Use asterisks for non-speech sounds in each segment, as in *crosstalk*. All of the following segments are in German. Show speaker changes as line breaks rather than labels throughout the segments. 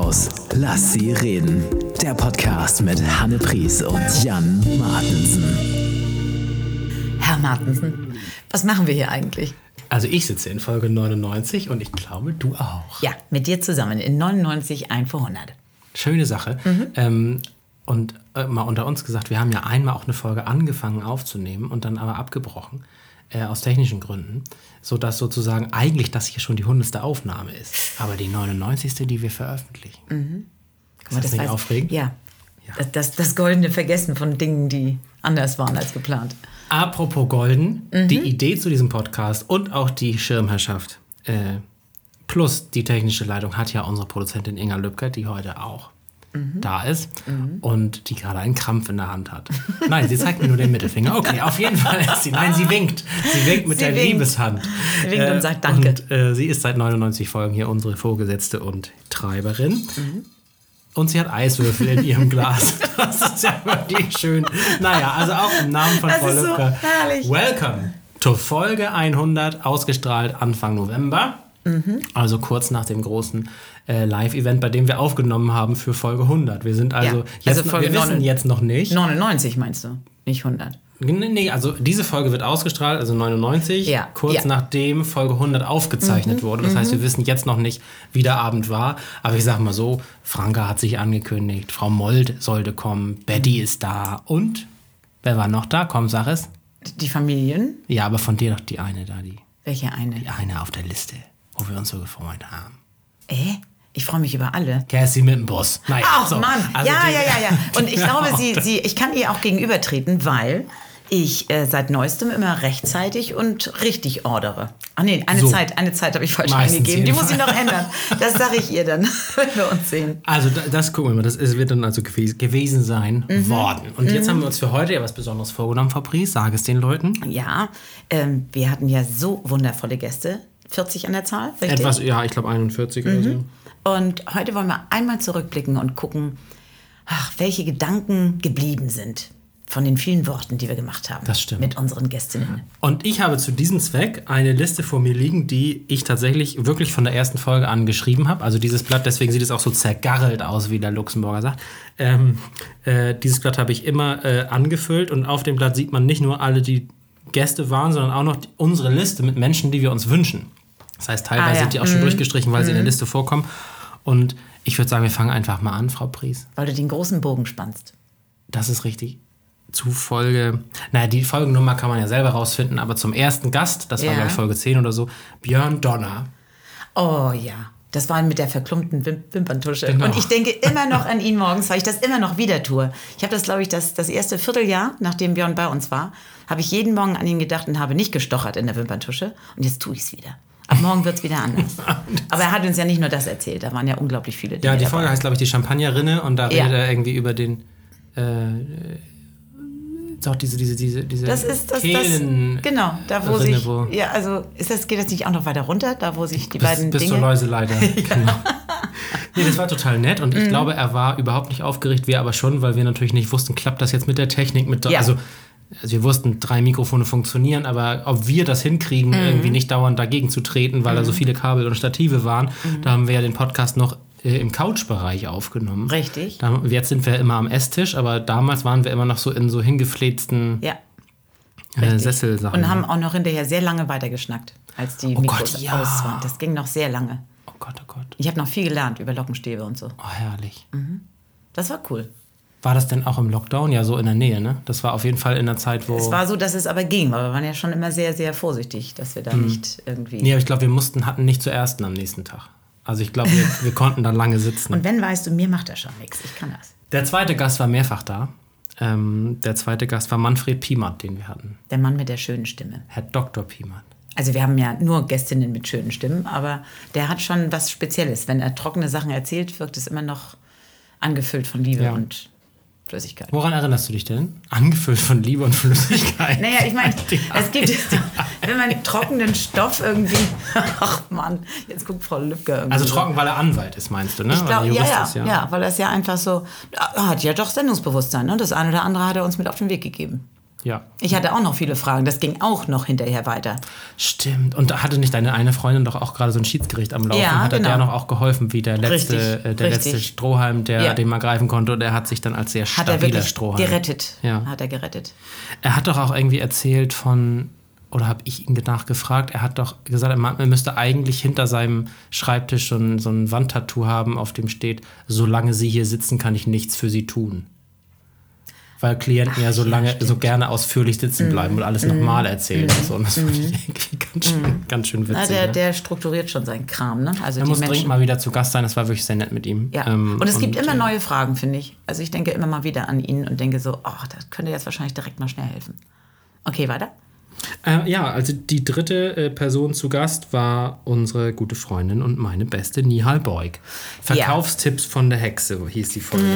raus. Lass sie reden. Der Podcast mit Hanne Pries und Jan Martensen.
Herr Martensen, was machen wir hier eigentlich?
Also ich sitze in Folge 99 und ich glaube, du auch.
Ja, mit dir zusammen in 99 ein vor 100.
Schöne Sache. Ähm, und äh, mal unter uns gesagt, wir haben ja einmal auch eine Folge angefangen aufzunehmen und dann aber abgebrochen, äh, aus technischen Gründen, sodass sozusagen eigentlich das hier schon die hundertste Aufnahme ist. Aber die 99. die wir veröffentlichen.
Guck mal,
das nicht
weiß-
aufregend?
Ja.
Ja.
Das, das, das goldene Vergessen von Dingen, die anders waren als geplant.
Apropos Golden, die Idee zu diesem Podcast und auch die Schirmherrschaft äh, plus die technische Leitung hat ja unsere Produzentin Inga Lübcker, die heute auch da ist und die gerade einen Krampf in der Hand hat. Nein, sie zeigt mir nur den Mittelfinger. Okay, auf jeden Fall ist sie. Nein, sie winkt. Sie winkt mit
Sie
der
winkt.
Liebeshand.
Sie winkt und sagt Danke.
Und äh, sie ist seit 99 Folgen hier unsere Vorgesetzte und Treiberin.
Mhm.
Und sie hat Eiswürfel in ihrem Glas. *laughs* Das ist ja wirklich schön. Naja, also auch im Namen von Frau
ist so herrlich.
Welcome to Folge 100, ausgestrahlt Anfang November.
Mhm.
Also kurz nach dem großen äh, Live-Event, bei dem wir aufgenommen haben für Folge 100. Wir sind also,
Ja,
jetzt,
also
noch-
Folge
wir wissen
9.
jetzt noch nicht.
99 meinst du, nicht 100.
Nee, nee, also diese Folge wird ausgestrahlt, also 99,
Ja,
kurz
ja. Mhm,
nachdem Folge 100 aufgezeichnet wurde. Das heißt, wir wissen jetzt noch nicht, wie der Abend war. Aber ich sag mal so, Franka hat sich angekündigt, Frau Mold sollte kommen, Betty
Mhm.
ist da und wer war noch da? Komm, sag es.
Die Familien?
Ja, aber von dir doch die eine da, die,
Welche eine?
die eine auf der Liste, wo wir uns so gefreut haben.
Äh? Ich freue mich über alle.
Cassie mit dem Bus. Naja,
Ach
so.
Mann,
Also
ja,
die-
ja, ja, ja. Und ich glaube, *laughs* sie, sie, ich kann ihr auch gegenübertreten, weil ich äh, seit neuestem immer rechtzeitig und richtig ordere. Ach nee, eine
So.
Zeit, eine Zeit habe ich falsch
Meistens
eingegeben. Die muss ich noch ändern. Das sage ich ihr dann, *laughs* wenn wir uns sehen.
Also da- das gucken wir mal, das ist, wird dann also gewes gewesen sein
Mhm.
worden. Und jetzt haben wir uns für heute ja was Besonderes vorgenommen, Fabrice, sag es den Leuten.
Ja, ähm, wir hatten ja so wundervolle Gäste. 40 an der Zahl, richtig?
Etwas, ja, ich glaube 41 oder so.
Und heute wollen wir einmal zurückblicken und gucken, ach, welche Gedanken geblieben sind von den vielen Worten, die wir gemacht haben.
Das stimmt.
Mit unseren Gästinnen.
Und ich habe zu diesem Zweck eine Liste vor mir liegen, die ich tatsächlich wirklich von der ersten Folge an geschrieben habe. Also dieses Blatt, deswegen sieht es auch so zergarrelt aus, wie der Luxemburger sagt. Ähm, äh, dieses Blatt habe ich immer äh, angefüllt und auf dem Blatt sieht man nicht nur alle, die Gäste waren, sondern auch noch die, unsere Liste mit Menschen, die wir uns wünschen. Das heißt, teilweise
Ah, ja.
sind die auch schon durchgestrichen, weil sie in der Liste vorkommen. Und ich würde sagen, wir fangen einfach mal an, Frau Pries.
Weil du den großen Bogen spannst.
Das ist richtig. Zu Folge, naja, die Folgennummer kann man ja selber rausfinden, aber zum ersten Gast, das war
Ja.
glaube ich Folge 10 oder so, Björn Donner.
Oh ja. Das war mit der verklumpten Wim Wimperntusche.
Genau.
Und ich denke immer noch an ihn morgens, weil ich das immer noch wieder tue. Ich habe das, glaube ich, das, das erste Vierteljahr, nachdem Björn bei uns war, habe ich jeden Morgen an ihn gedacht und habe nicht gestochert in der Wimperntusche. Und jetzt tue ich es wieder. Ab morgen wird es wieder *laughs* anders. Aber er hat uns ja nicht nur das erzählt, da waren ja unglaublich viele Dinge
Ja, die
dabei.
Folge heißt, glaube ich, die Champagnerrinne und da
Ja.
redet er irgendwie über den, äh, doch diese, diese, diese, diese
Das ist das, das genau, da wo
Rinne,
sich,
wo-
ja, also ist das, geht das nicht auch noch weiter runter, da wo sich die
bis,
beiden
bis
Dinge...
zur Läuseleiter. *laughs* genau. Nee, das war total nett und ich glaube, er war überhaupt nicht aufgeregt, wir aber schon, weil wir natürlich nicht wussten, klappt das jetzt mit der Technik, mit
Ja.
also, also wir wussten, drei Mikrofone funktionieren, aber ob wir das hinkriegen,
Mhm.
irgendwie nicht dauernd dagegen zu treten, weil da so viele Kabel und Stative waren,
Mhm.
da haben wir ja den Podcast noch äh, im Couchbereich aufgenommen.
Richtig.
Da, jetzt sind wir immer am Esstisch, aber damals waren wir immer noch so in so hingefläzten
Ja,
äh. Sesselsachen.
und haben auch noch hinterher sehr lange weitergeschnackt, als die
Oh
Mikros
Gott, ja.
aus waren. Das ging noch sehr lange.
oh Gott, oh Gott.
Ich habe noch viel gelernt über Lockenstäbe und so.
Oh, herrlich.
Das war cool.
War das denn auch im Lockdown? Ja, so in der Nähe, ne? Das war auf jeden Fall in der Zeit, wo.
Es war so, dass es aber ging, weil wir waren ja schon immer sehr, sehr vorsichtig, dass wir da nicht irgendwie...
Nee, aber ich glaube, wir mussten, hatten nicht zur ersten am nächsten Tag. Also ich glaube, wir, *laughs* wir konnten da lange sitzen.
Und wenn, weißt du, mir macht das schon nichts. Ich kann das.
der zweite Gast war mehrfach da. Ähm, der zweite Gast war Manfred Piemert, den wir hatten.
Der Mann mit der schönen Stimme.
Herr Dr. Piemert.
Also wir haben ja nur Gästinnen mit schönen Stimmen, aber der hat schon was Spezielles. Wenn er trockene Sachen erzählt, wirkt es immer noch angefüllt von Liebe
Ja.
und Flüssigkeit.
Woran erinnerst du dich denn? Angefüllt von Liebe und Flüssigkeit.
Naja, ich meine, *laughs* es gibt, *laughs* wenn man trockenen Stoff irgendwie, *laughs* ach Mann, jetzt guckt Frau Lübcke irgendwie.
Also
so.
trocken, weil er Anwalt ist, meinst du, ne?
Ich
Weil
glaube,
er
ja,
Jurist
ja,
ist,
ja, weil das ja einfach so, er hat ja doch Sendungsbewusstsein. Ne? Das eine oder andere hat er uns mit auf den Weg gegeben.
Ja.
Ich hatte auch noch viele Fragen. Das ging auch noch hinterher weiter.
Stimmt. Und da hatte nicht deine eine Freundin doch auch gerade so ein Schiedsgericht am Laufen?
Ja,
hat er
genau.
der noch auch geholfen, wie der letzte,
Richtig,
äh, der letzte
richtig.
Strohhalm, der
Ja.
den man greifen konnte und er hat sich dann als sehr
Hat
stabiler
er wirklich
Strohhalm.
gerettet.
Ja.
Hat er gerettet.
Er hat doch auch irgendwie erzählt von, oder habe ich ihn nachgefragt, er hat doch gesagt, er er müsste eigentlich hinter seinem Schreibtisch so ein, so ein Wandtattoo haben, auf dem steht, solange Sie hier sitzen, kann ich nichts für Sie tun. Weil Klienten ja so lange, so gerne ausführlich sitzen
Mhm.
bleiben und alles nochmal erzählen und so. Und das fand ich irgendwie ganz schön, ganz schön witzig.
Na, der,
ne?
der strukturiert schon seinen Kram, ne? Also
Er muss
Menschen.
dringend mal wieder zu Gast sein, das war wirklich sehr nett mit ihm.
Ja.
Ähm,
und es gibt immer
äh,
neue Fragen, finde ich. Also ich denke immer mal wieder an ihn und denke so, ach, das könnte jetzt wahrscheinlich direkt mal schnell helfen. Okay, weiter.
Äh, ja, also die dritte äh, Person zu Gast war unsere gute Freundin und meine beste Nihal Beug. Verkaufstipps von der Hexe hieß die Folge.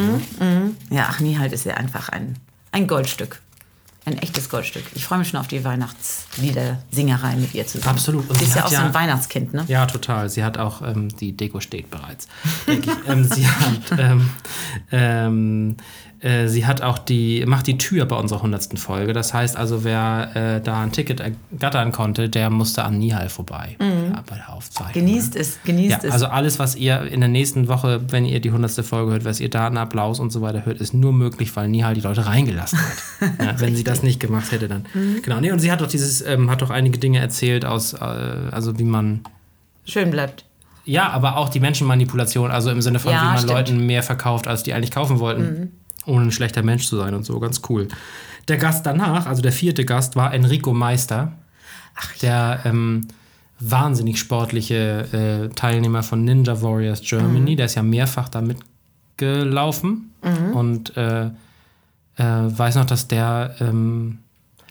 ne?
Ja, ach, Nihalt ist ja einfach ein, ein Goldstück. Ein echtes Goldstück. Ich freue mich schon auf die Weihnachtslieder-Singerei mit ihr zusammen.
Absolut. Und
Sie ist ja auch so
ja-
ein Weihnachtskind, ne?
Ja, total. Sie hat auch, ähm, die Deko steht bereits. ähm, sie hat, *laughs* ähm, ähm, äh, sie hat auch die, macht die Tür bei unserer hundertsten Folge. Das heißt also, wer äh, da ein Ticket ergattern konnte, der musste an Nihal vorbei ja, bei der Aufzeichnung.
Genießt es, genießt
Ja,
es.
also alles, was ihr in der nächsten Woche, wenn ihr die hundertste Folge hört, was ihr da einen Applaus und so weiter hört, ist nur möglich, weil Nihal die Leute reingelassen hat. *laughs* ja, wenn sie das nicht gemacht hätte, dann.
Mhm.
Genau. Nee, und sie hat doch dieses, ähm, hat doch einige Dinge erzählt aus, äh, also wie man.
Schön bleibt.
Ja, aber auch die Menschenmanipulation, also im Sinne von,
Ja,
wie man
stimmt. Mhm.
Leuten mehr verkauft, als die eigentlich kaufen wollten, ohne ein schlechter Mensch zu sein und so, ganz cool. Der Gast danach, also der vierte Gast, war Enrico Meister, der ähm, wahnsinnig sportliche äh, Teilnehmer von Ninja Warriors Germany,
Mhm.
der ist ja mehrfach da mitgelaufen und äh, äh, weiß noch, dass der, ähm,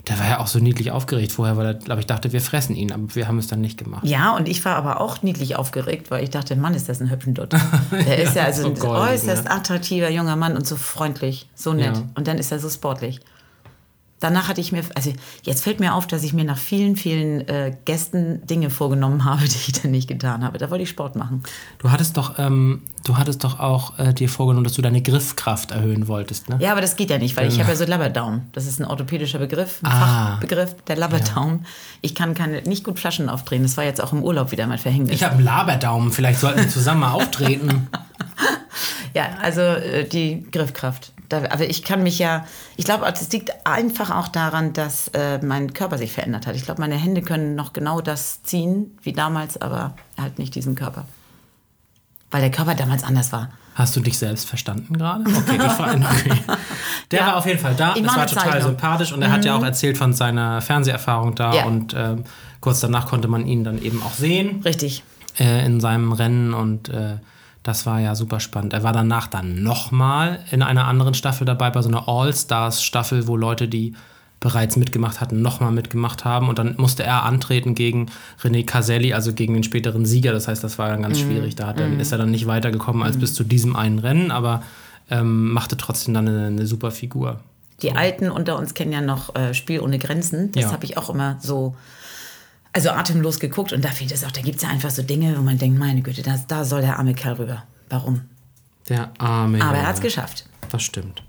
der war ja auch so niedlich aufgeregt vorher, weil er, glaube ich, dachte, wir fressen ihn, aber wir haben es dann nicht gemacht.
Ja, und ich war aber auch niedlich aufgeregt, weil ich dachte, Mann, ist das ein hübschen Dutt. *laughs* Der ist ja, also
so
ein
goldig,
äußerst
ne?
attraktiver junger Mann und so freundlich, so nett.
Ja.
Und dann ist er so sportlich. Danach hatte ich mir, also jetzt fällt mir auf, dass ich mir nach vielen, vielen äh, Gästen Dinge vorgenommen habe, *laughs* die ich dann nicht getan habe. Da wollte ich Sport machen.
Du hattest doch, ähm, du hattest doch auch äh, dir vorgenommen, dass du deine Griffkraft erhöhen wolltest, ne?
Ja, aber das geht ja nicht, weil ich habe ja so Labberdaum. Das ist ein orthopädischer Begriff, ein
Ah.
Fachbegriff, der Labberdaum. Ich kann keine, nicht gut Flaschen aufdrehen. Das war jetzt auch im Urlaub wieder mein Verhängnis.
Ich habe einen Laberdaumen, vielleicht sollten wir zusammen mal auftreten. *laughs*
Ja, also äh, die Griffkraft. Da, aber ich kann mich ja, ich glaube, es liegt einfach auch daran, dass äh, mein Körper sich verändert hat. Ich glaube, meine Hände können noch genau das ziehen wie damals, aber halt nicht diesen Körper. Weil der Körper damals anders war.
Hast du dich selbst verstanden gerade? Okay, ich frage *laughs* okay. Der
Ja.
war auf jeden Fall da.
Mache
war total
Zeichnung.
sympathisch und er hat ja auch erzählt von seiner Fernseherfahrung da
Ja.
und ähm, kurz danach konnte man ihn dann eben auch sehen
Richtig.
äh, in seinem Rennen und äh, das war ja super spannend. Er war danach dann nochmal in einer anderen Staffel dabei, bei so einer All-Stars-Staffel, wo Leute, die bereits mitgemacht hatten, nochmal mitgemacht haben. Und dann musste er antreten gegen René Caselli, also gegen den späteren Sieger. Das heißt, das war dann ganz schwierig. Da hat er, ist er dann nicht weitergekommen als bis zu diesem einen Rennen, aber ähm, machte trotzdem dann eine, eine super Figur.
Die Alten unter uns kennen ja noch äh, Spiel ohne Grenzen. Das
Ja.
habe ich auch immer so, also atemlos geguckt. Und da fehlt es auch, da gibt es ja einfach so Dinge, wo man denkt, meine Güte, das, da soll der arme Kerl rüber. Warum?
Der arme.
Aber er hat es geschafft.
Das stimmt.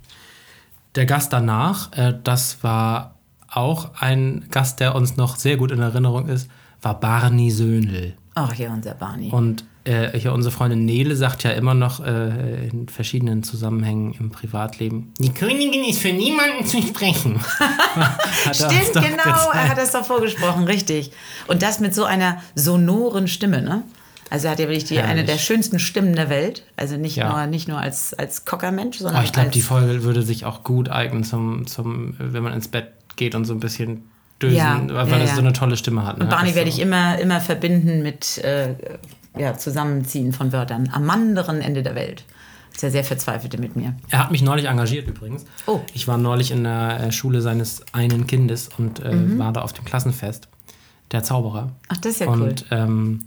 Der Gast danach, äh, das war auch ein Gast, der uns noch sehr gut in Erinnerung ist, war Barney Söhnl.
Ach ja, unser Barney.
Und äh, hier unsere Freundin Nele sagt ja immer noch äh, in verschiedenen Zusammenhängen im Privatleben, die Königin ist für niemanden zu sprechen. *laughs*
Stimmt, genau,
gezeigt.
er hat das doch vorgesprochen, richtig. Und das mit so einer sonoren Stimme, ne? Also er hat ja wirklich die, eine der schönsten Stimmen der Welt. Also nicht
Ja.
nur, nicht nur als, als Cockermensch,
Oh,
sondern
ich glaube, die Folge würde sich auch gut eignen, zum, zum, wenn man ins Bett geht und so ein bisschen dösen,
Ja,
weil
ja,
er so eine tolle Stimme hat. Ne?
Und Barney werde ich immer, immer verbinden mit äh, ja, Zusammenziehen von Wörtern. Am anderen Ende der Welt. Ist ja sehr verzweifelte mit mir.
Er hat mich neulich engagiert übrigens.
Oh.
Ich war neulich in der äh, Schule seines einen Kindes und äh,
Mhm.
war da auf dem Klassenfest. Der Zauberer.
Ach, das ist ja cool.
Und ähm,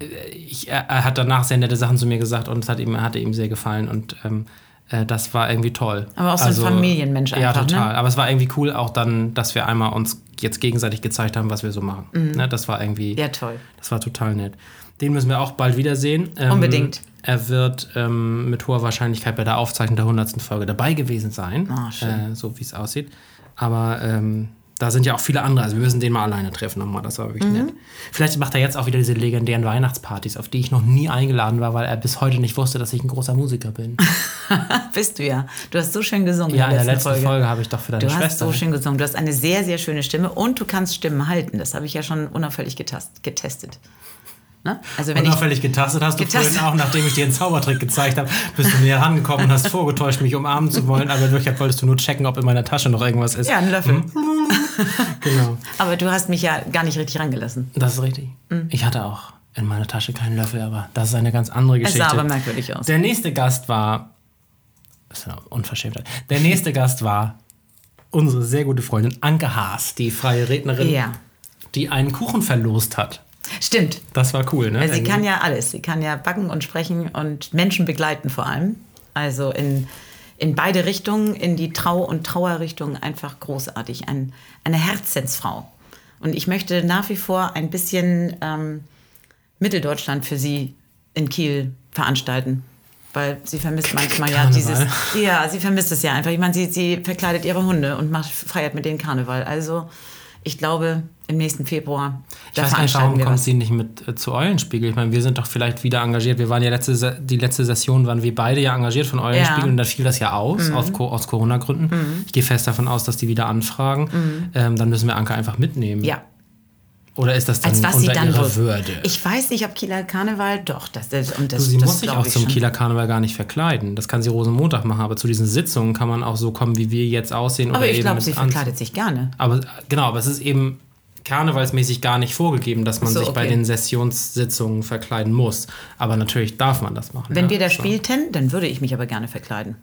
äh, ich, er, er hat danach sehr nette Sachen zu mir gesagt und es hat ihm, hatte ihm sehr gefallen und ähm, äh, das war irgendwie toll. Also,
Aber auch so ein Familienmensch
Ja,
einfach,
total.
ne?
Aber es war irgendwie cool auch dann, dass wir einmal uns jetzt gegenseitig gezeigt haben, was wir so machen. Ne, das war irgendwie,
Mhm. Ja, toll.
das war total nett. Den müssen wir auch bald wiedersehen. Ähm,
Unbedingt.
Er wird ähm, mit hoher Wahrscheinlichkeit bei der Aufzeichnung der 100. Folge dabei gewesen sein,
schön.
äh, so wie es aussieht. Aber ähm, da sind ja auch viele andere. Also wir müssen den mal alleine treffen nochmal. Das war wirklich
Mhm.
nett. Vielleicht macht er jetzt auch wieder diese legendären Weihnachtspartys, auf die ich noch nie eingeladen war, weil er bis heute nicht wusste, dass ich ein großer Musiker bin. *laughs*
Bist du ja. Du hast so schön gesungen
ja, in der
letzten
letzten Folge,
Folge.
habe ich doch für deine
Du hast
Schwester.
so schön gesungen. Du hast eine sehr, sehr schöne Stimme und du kannst Stimmen halten. Das habe ich ja schon unauffällig getestet. Ne? Also wenn
Unauffällig getastet hast du
Getastet.
vorhin auch, nachdem ich dir einen Zaubertrick gezeigt habe, bist du näher rangekommen und hast vorgetäuscht, mich umarmen zu wollen, aber in Wirklichkeit wolltest du nur checken, ob in meiner Tasche noch irgendwas ist.
ja, einen Löffel. *laughs*
Genau.
Aber du hast mich ja gar nicht richtig rangelassen.
Das ist richtig.
Mhm.
Ich hatte auch in meiner Tasche keinen Löffel, aber das ist eine ganz andere
Es
Geschichte.
sah aber merkwürdig aus.
Der nächste Gast war. Das ist eine Unverschämtheit. Der nächste Gast war unsere sehr gute Freundin Anke Haas, die freie Rednerin,
Ja.
die einen Kuchen verlost hat.
Stimmt.
Das war cool, ne?
Also sie kann ja alles. Sie kann ja backen und sprechen und Menschen begleiten vor allem. Also in, in beide Richtungen, in die Trau- und Trauerrichtung einfach großartig. Ein, eine Herzensfrau. Und ich möchte nach wie vor ein bisschen ähm, Mitteldeutschland für sie in Kiel veranstalten. Weil sie vermisst manchmal ja
Karneval.
dieses. Ja, sie vermisst es ja einfach. Ich meine, sie, sie verkleidet ihre Hunde und macht, feiert mit denen Karneval. Also ich glaube, im nächsten Februar,
Ich weiß nicht, warum kommt sie nicht mit äh, zu Eulenspiegel? Ich meine, wir sind doch vielleicht wieder engagiert. Wir waren ja letzte, die letzte Session waren wir beide ja engagiert von Eulenspiegel
Ja. Mhm.
und da fiel das ja aus, auf, Co- aus Corona-Gründen. Ich gehe fest davon aus, dass die wieder anfragen. Ähm, dann müssen wir Anke einfach mitnehmen.
Mhm. Ja,
Oder ist das dann
Als was sie
unter
dann
ihrer Würde?
Ich weiß nicht, ob Kieler Karneval, doch, das, das, und das,
Du, sie
das
muss sich auch zum
schon.
Kieler Karneval gar nicht verkleiden. Das kann sie Rosenmontag machen, aber zu diesen Sitzungen kann man auch so kommen, wie wir jetzt aussehen.
Aber ich glaube, sie verkleidet sich gerne.
Aber genau, aber es ist eben karnevalsmäßig gar nicht vorgegeben, dass man
So,
sich bei
okay.
den Sessionssitzungen verkleiden muss. Aber natürlich darf man das machen.
Wenn
ja,
wir da
schon.
spielten, dann würde ich mich aber gerne verkleiden.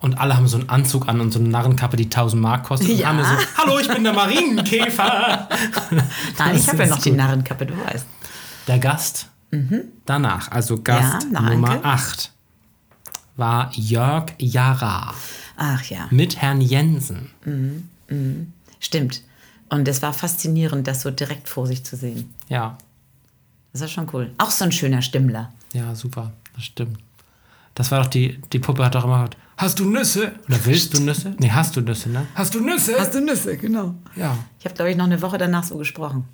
Und alle haben so einen Anzug an und so eine Narrenkappe, die 1000 Mark kostet.
Ja.
Und alle so, hallo, ich bin der Marienkäfer. *laughs*
Nein, ich habe ja noch die
gut.
Narrenkappe, du weißt.
Der Gast danach, also Gast
Ja,
Nummer
Anke.
8, war Jörg Jara
Ach ja,
mit Herrn Jensen.
stimmt. Und es war faszinierend, das so direkt vor sich zu sehen.
Ja,
Das war schon cool. Auch so ein schöner Stimmler.
ja, super, das stimmt. Das war doch die, die Puppe hat doch immer gesagt, hast du Nüsse? Oder willst du Nüsse? Nee, hast du Nüsse, ne? Hast du Nüsse?
du Nüsse, genau.
ja.
Ich habe, glaube ich, noch eine Woche danach so gesprochen.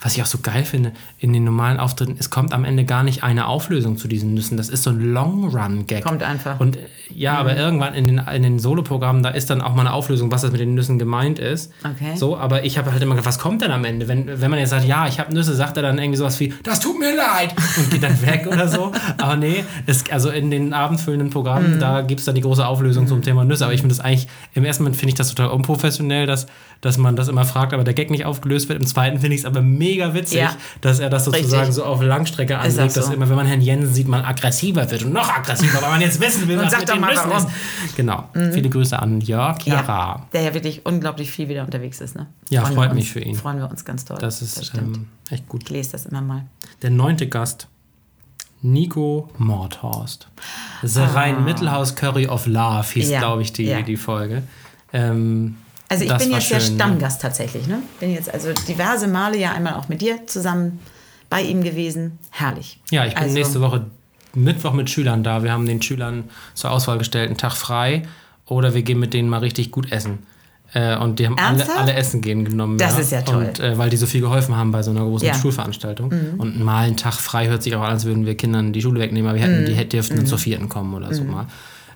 Was ich auch so geil finde, in den normalen Auftritten, es kommt am Ende gar nicht eine Auflösung zu diesen Nüssen. Das ist so ein Long-Run-Gag.
Kommt einfach.
Und ja, aber irgendwann in den, in den Soloprogrammen, da ist dann auch mal eine Auflösung, was das mit den Nüssen gemeint ist.
Okay.
So, aber ich habe halt immer gedacht, was kommt denn am Ende? Wenn, wenn man jetzt sagt, ja, ich habe Nüsse, sagt er dann irgendwie sowas wie, das tut mir leid und geht dann weg oder so. Aber nee, es, also in den abendfüllenden
Mhm.
Programmen, da gibt es dann die große Auflösung zum Thema Nüsse. Aber ich finde das eigentlich, im ersten Moment finde ich das total unprofessionell, dass, dass man das immer fragt, aber der Gag nicht aufgelöst wird. Im zweiten finde ich es aber mega witzig,
Ja.
dass er das sozusagen
Richtig.
so auf Langstrecke anlegt, dass
so.
immer, wenn man Herrn Jensen sieht, man aggressiver wird und noch aggressiver, weil man jetzt wissen will,
Und
was
sag
mit
doch mal, warum. Mhm.
ist. Genau. Viele Grüße an Jörg Jara.
Der ja wirklich unglaublich viel wieder unterwegs ist. Ne?
Ja,
Freuen
freut
wir
mich
uns,
für ihn.
Freuen wir uns ganz toll.
Das ist
stimmt.
ähm, echt gut.
ich lese das immer mal.
Der neunte Gast, Nico Mordhorst. The Rhein-Mittelhaus Curry of Love hieß,
Ah. Ja,
glaube ich, die,
ja.
die Folge. Ähm,
Also ich
das
bin jetzt der
schön, ne?
Stammgast tatsächlich. Ne? Bin jetzt also diverse Male ja einmal auch mit dir zusammen bei ihm gewesen. Herrlich.
Ja, ich bin
also,
nächste Woche Mittwoch mit Schülern da. Wir haben den Schülern zur Auswahl gestellt, einen Tag frei. Oder wir gehen mit denen mal richtig gut essen. Äh, und die haben alle, alle Essen gehen genommen.
Das ist ja toll.
Und äh, weil die so viel geholfen haben bei so einer großen
Ja. Mhm.
Schulveranstaltung. Und mal einen Tag frei hört sich auch an, als würden wir Kindern die Schule wegnehmen, aber wir hätten,
Mhm.
die dürften zur vierten kommen oder so mal.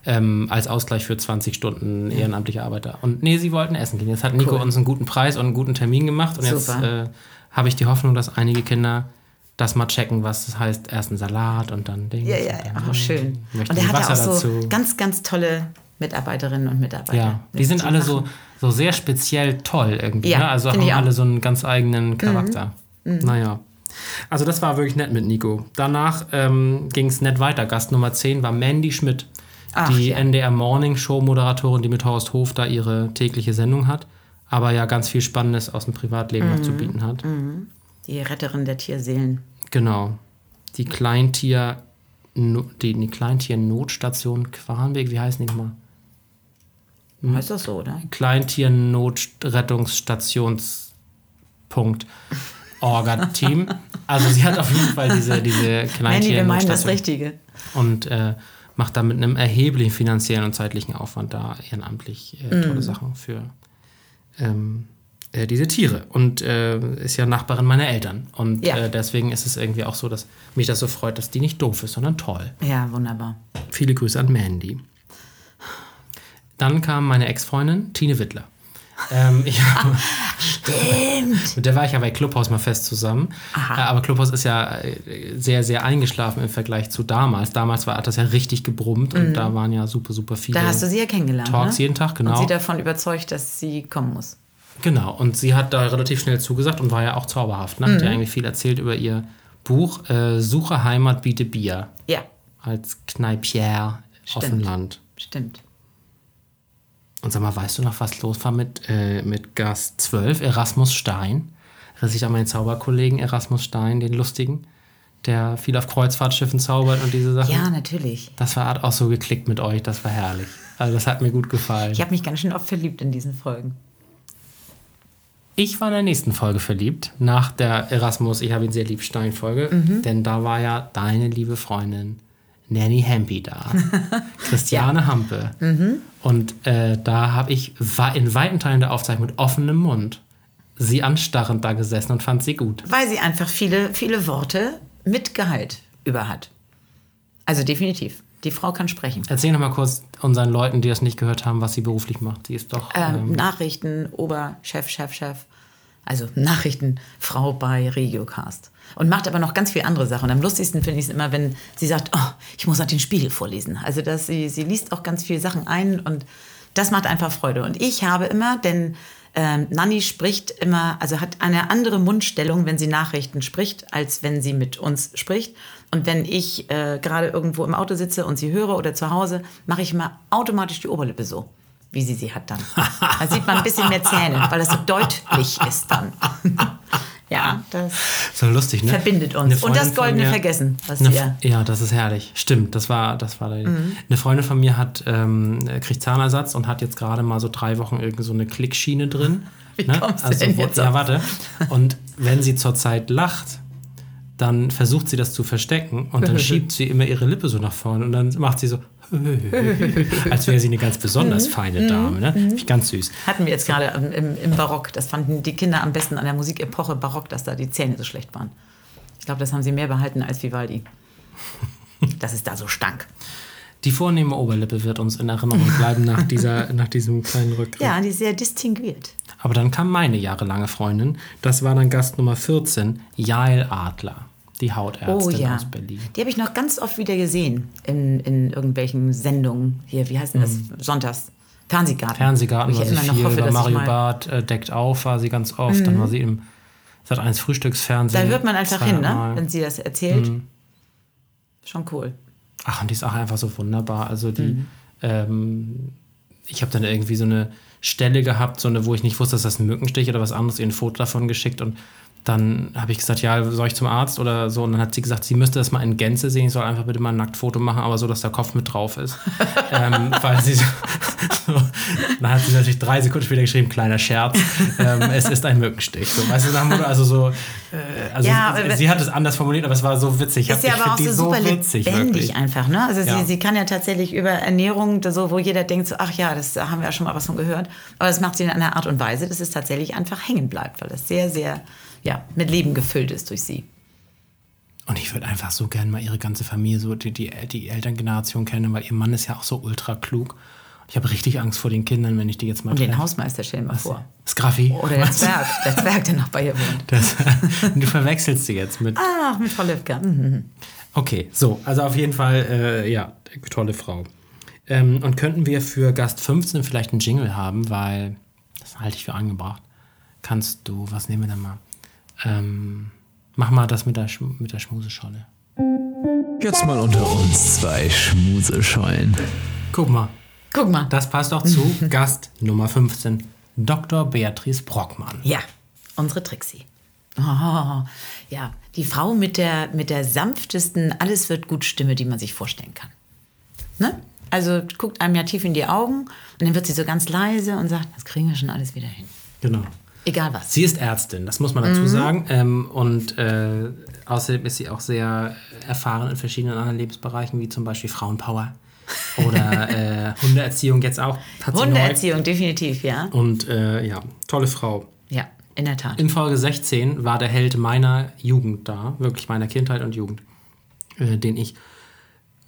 Ähm, als Ausgleich für 20 Stunden ehrenamtliche Arbeiter. Und nee, sie wollten essen gehen. Jetzt hat Nico
Cool.
uns einen gutenPreis und einen guten Termin gemacht. Und jetzt
Super.
äh, habe ich die Hoffnung, dass einige Kinder das mal checken, was das heißt. Erst ein Salat und dann Dings.
Ja, ja, auch schön.
Möchten
Und er hat ja auch so
dazu?
ganz, ganz tolle Mitarbeiterinnen und Mitarbeiter.
Ja, die sind alle so,
machen-
so sehr speziell toll irgendwie.
Ja,
ne? Also haben.
Mhm.
alle so einen ganz eigenen Charakter. Naja. Also das war wirklich nett mit Nico. Danach ähm, ging es nett weiter. Gast Nummer 10 war Mandy Schmidt,
Ach,
die
ja.
NDR Morning Show Moderatorin, die mit Horst Hof da ihre tägliche Sendung hat, aber ja ganz viel Spannendes aus dem Privatleben noch zu
Mhm.
bieten hat.
Die Retterin der Tierseelen.
Genau. Die Kleintier die, die Kleintier-Notstation Quarnbeck, wie heißen die nochmal? Hm.
Heißt das so, oder?
Kleintier-Notrettungsstations-Punkt. Orga-Team. *laughs* Also sie hat auf jeden Fall diese, diese
Mandy, wir meinen das Richtige.
und äh, macht da mit einem erheblichen finanziellen und zeitlichen Aufwand da ehrenamtlich äh,
Mhm.
tolle Sachen für ähm, äh, diese Tiere und äh, ist ja Nachbarin meiner Eltern. Und
Ja.
äh, deswegen ist es irgendwie auch so, dass mich das so freut, dass die nicht doof ist, sondern toll.
Ja, wunderbar.
Viele Grüße an Mandy. Dann kam meine Ex-Freundin Tine Wittler. Ähm, ich, *laughs* mit der war ich ja bei Clubhouse mal fest zusammen. Äh, aber Clubhouse ist ja äh, sehr, sehr eingeschlafen im Vergleich zu damals. Damals war das ja richtig gebrummt und da waren ja super, super viele.
Mhm. Da hast du sie ja kennengelernt.
Talks
ne?
jeden Tag, genau.
Und sie davon überzeugt, dass sie kommen muss.
Genau, und sie hat da relativ schnell zugesagt und war ja auch zauberhaft. Ne? Hat ja eigentlich viel erzählt über ihr Buch äh, Suche Heimat, biete Bier
Ja,
als Kneipier auf dem
Stimmt.
Land.
stimmt.
Und sag mal, weißt du noch, was los war mit, äh, mit Gast 12, Erasmus Stein? Erinnerst dich an meinen Zauberkollegen Erasmus Stein, den lustigen, der viel auf Kreuzfahrtschiffen zaubert und diese Sachen?
Ja, natürlich.
Das war hat auch so geklickt mit euch, das war herrlich. Also das hat mir gut gefallen.
Ich habe mich ganz schön oft verliebt in diesen Folgen.
Ich war in der nächsten Folge verliebt, nach der Erasmus, ich habe ihn sehr lieb Stein-Folge,
Mhm.
denn da war ja deine liebe Freundin Nanny Hempi da. *laughs* Christiane Hampe.
Mhm.
Und äh, da habe ich in weiten Teilen der Aufzeichnung mit offenem Mund sie anstarrend da gesessen und fand sie gut.
Weil sie einfach viele, viele Worte mit Gehalt über hat. Also definitiv. Die Frau kann sprechen.
Erzähl noch mal kurz unseren Leuten, die das nicht gehört haben, was sie beruflich macht. Sie ist doch.
Ähm, Nachrichten, Oberchef, Chef, Chef. Also Nachrichtenfrau bei Regiocast. Und macht aber noch ganz viele andere Sachen. Und am lustigsten finde ich es immer, wenn sie sagt, oh, ich muss auch den Spiegel vorlesen. Also dass sie, sie liest auch ganz viele Sachen ein und das macht einfach Freude. Und ich habe immer, denn ähm, Nanni spricht immer, also hat eine andere Mundstellung, wenn sie Nachrichten spricht, als wenn sie mit uns spricht. Und wenn ich äh, gerade irgendwo im Auto sitze und sie höre oder zu Hause, mache ich immer automatisch die Oberlippe so, wie sie sie hat dann. Da sieht man ein bisschen mehr Zähne, weil das so deutlich ist dann. *laughs* ja, das
so lustig, ne?
verbindet uns. Und das goldene
mir-
Vergessen, was wir.
ja, das ist herrlich. Stimmt, das war, das war
Mhm.
eine Freundin von mir hat ähm, kriegt Zahnersatz und hat jetzt gerade mal so drei Wochen irgend so eine Klickschiene drin. *laughs*
Wie kommst du denn jetzt
Ja, warte. Und wenn sie zurzeit lacht, dann versucht sie das zu verstecken und dann *laughs* schiebt sie immer ihre Lippe so nach vorne und dann macht sie so, *laughs* als wäre sie eine ganz
Mhm.
besonders feine Dame. Ne? Finde ich ganz süß.
Hatten wir jetzt gerade im, im, im Barock. Das fanden die Kinder am besten an der Musikepoche Barock, dass da die Zähne so schlecht waren. Ich glaube, das haben sie mehr behalten als Vivaldi. *laughs* Dass es da so stank.
Die vornehme Oberlippe wird uns in Erinnerung bleiben nach, *laughs* dieser, nach diesem kleinen Rückgriff.
Ja, die ist sehr distinguiert.
Aber dann kam meine jahrelange Freundin. Das war dann Gast Nummer 14, Jael Adler, die Hautärztin
Oh ja.
aus Berlin.
Die habe ich noch ganz oft wieder gesehen in, in irgendwelchen Sendungen. Hier, wie heißt denn das? Sonntags. Fernsehgarten.
Mhm. Fernsehgarten
Wo
war
ich
sie viel,
hoffe, ich
Mario
Mhm.
Barth äh, deckt auf, war sie ganz oft. Dann war sie im Sat 1 Frühstücksfernsehen.
Da hört man einfach hin, ne? wenn sie das erzählt.
Mhm.
Schon cool.
Ach, und die ist auch einfach so wunderbar. Also die,
Mhm.
ähm, ich habe dann irgendwie so eine Stelle gehabt, so eine, wo ich nicht wusste, dass das ein Mückenstich oder was anderes, ihr ein Foto davon geschickt und dann habe ich gesagt, ja, soll ich zum Arzt oder so? Und dann hat sie gesagt, sie müsste das mal in Gänze sehen. Ich soll einfach bitte mal ein Nacktfoto machen, aber so, dass der Kopf mit drauf ist. *laughs* ähm, weil sie so, so, dann hat sie natürlich drei Sekunden später geschrieben, kleiner Scherz, ähm, es ist ein Mückenstich. So, weißt du, nach dem Motto, also so, äh, also
Ja,
sie, sie hat es anders formuliert, aber es war so witzig. Ich
Ist ja aber auch so super
witzig,
lebendig
wirklich.
einfach, ne? Also
Ja.
sie, sie kann ja tatsächlich über Ernährung, so, wo jeder denkt, so, ach ja, das haben wir ja schon mal was von gehört. Aber das macht sie in einer Art und Weise, dass es tatsächlich einfach hängen bleibt, weil es sehr, sehr, ja, mit Leben gefüllt ist durch sie.
Und ich würde einfach so gerne mal ihre ganze Familie, so die, die, die Elterngeneration kennen, weil ihr Mann ist ja auch so ultra klug. Ich habe richtig Angst vor den Kindern, wenn ich die jetzt mal
Und den
treffe.
Hausmeister stellen wir vor.
Das Graffi.
Oder der Zwerg, der Zwerg, der noch bei ihr wohnt. *laughs*
Das, du verwechselst sie jetzt mit.
Ach, mit Frau Löfker. Mhm.
Okay, so, also auf jeden Fall, äh, ja, tolle Frau. Ähm, und könnten wir für Gast 15 vielleicht einen Jingle haben, weil das halte ich für angebracht. Kannst du, was nehmen wir denn mal? Ähm, mach mal das mit der, Sch- mit der Schmusescholle.
Jetzt mal unter uns zwei Schmuseschollen.
Guck mal,
Guck mal.
das passt auch zu *laughs* Gast Nummer 15, Dr. Beatrice Brockmann.
Ja, unsere Trixie. Oh, ja, die Frau mit der, mit der sanftesten Alles wird gut Stimme, die man sich vorstellen kann. Ne? Also guckt einem ja tief in die Augen und dann wird sie so ganz leise und sagt, das kriegen wir schon alles wieder hin.
Genau.
Egal was.
Sie ist Ärztin, das muss man dazu sagen. Ähm, und äh, außerdem ist sie auch sehr erfahren in verschiedenen anderen Lebensbereichen, wie zum Beispiel Frauenpower, Oder *laughs* äh, Hundeerziehung jetzt auch.
Hundeerziehung, definitiv, ja.
Und äh, ja, tolle Frau.
Ja, in der Tat.
In Folge 16 war der Held meiner Jugend da, wirklich meiner Kindheit und Jugend, äh, den ich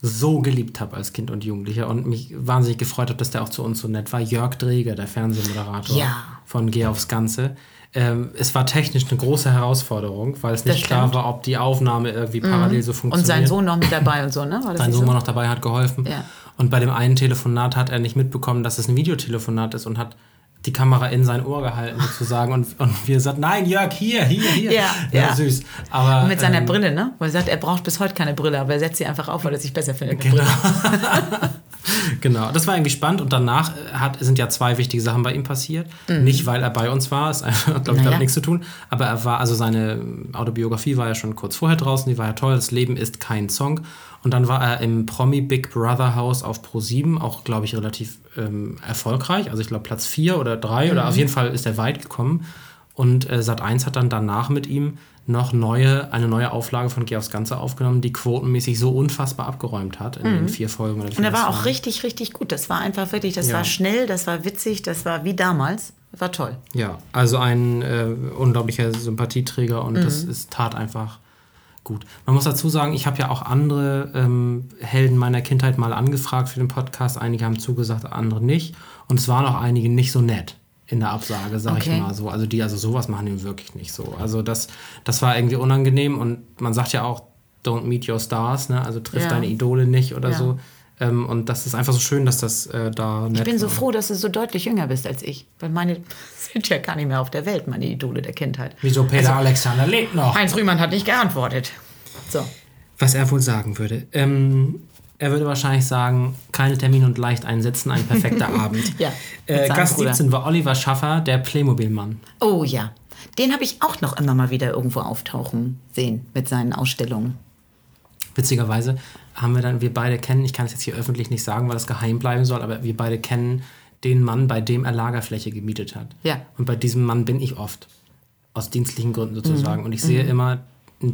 so geliebt habe als Kind und Jugendlicher und mich wahnsinnig gefreut habe, dass der auch zu uns so nett war. Jörg Dreger, der Fernsehmoderator
Ja.
von Geh aufs Ganze. Ähm, es war technisch eine große Herausforderung, weil es nicht klar.
Mhm.
war, ob die Aufnahme irgendwie parallel so
Und
funktioniert.
sein Sohn noch mit dabei und so, ne?
Sein Sohn
so?
war noch dabei, hat geholfen.
Ja.
Und bei dem einen Telefonat hat er nicht mitbekommen, dass es ein Videotelefonat ist und hat die Kamera in sein Ohr gehalten sozusagen und, und wir gesagt, nein, Jörg, hier, hier, hier.
Ja, ja.
süß. Aber,
Und mit seiner
ähm,
Brille, ne? Wo er sagt, er braucht bis heute keine Brille, aber er setzt sie einfach auf, weil er sich besser findet.
Genau. *laughs* Genau, das war irgendwie spannend und danach äh, hat, sind ja zwei wichtige Sachen bei ihm passiert. Nicht, weil er bei uns war, es hat, glaube ich,
Mhm. Naja.
damit nichts zu tun, aber er war, also seine Autobiografie war ja schon kurz vorher draußen, die war ja toll, das Leben ist kein Song. Und dann war er im Promi Big Brother Haus auf Pro7, auch, glaube ich, relativ ähm, erfolgreich. Also ich glaube Platz 4 oder 3 oder auf jeden Fall ist er weit gekommen. Und äh, Sat1 hat dann danach mit ihm noch neue, eine neue Auflage von Geh aufs Ganze aufgenommen, die quotenmäßig so unfassbar abgeräumt hat in den vier Folgen. Oder
Mhm. Und er war auch richtig, richtig gut. Das war einfach wirklich, das
Ja.
war schnell, das war witzig, das war wie damals. War toll.
Ja, also ein äh, unglaublicher Sympathieträger und das
Mhm.
ist tat einfach gut. Man muss dazu sagen, ich habe ja auch andere ähm, Helden meiner Kindheit mal angefragt für den Podcast. Einige haben zugesagt, andere nicht. Und es waren auch einige nicht so nett in der Absage, sag
Okay.
ich mal so. Also die, also sowas machen die wirklich nicht so. Also das, das war irgendwie unangenehm und man sagt ja auch, don't meet your stars, ne? Also triff
Ja.
deine Idole nicht oder
Ja.
so. Ähm, und das ist einfach so schön, dass das äh, da
Ich bin so
war.
froh, dass du so deutlich jünger bist als ich. Weil meine *laughs* sind ja gar nicht mehr auf der Welt, meine Idole der Kindheit.
Wieso Peter Alexander lebt noch?
Heinz Rühmann hat nicht geantwortet. So.
Was er wohl sagen würde. Ähm, er würde wahrscheinlich sagen, keine Termine und leicht einsetzen, ein perfekter *laughs* Abend.
Ja,
Äh, Gast
Bruder.
17 war Oliver Schaffer, der Playmobil-Mann.
Oh ja. Den habe ich auch noch immer mal wieder irgendwo auftauchen sehen mit seinen Ausstellungen.
Witzigerweise haben wir dann, wir beide kennen, ich kann es jetzt hier öffentlich nicht sagen, weil das geheim bleiben soll, aber wir beide kennen den Mann, bei dem er Lagerfläche gemietet hat.
Ja.
Und bei diesem Mann bin ich oft. Aus dienstlichen Gründen
Mhm.
sozusagen. Und ich sehe immer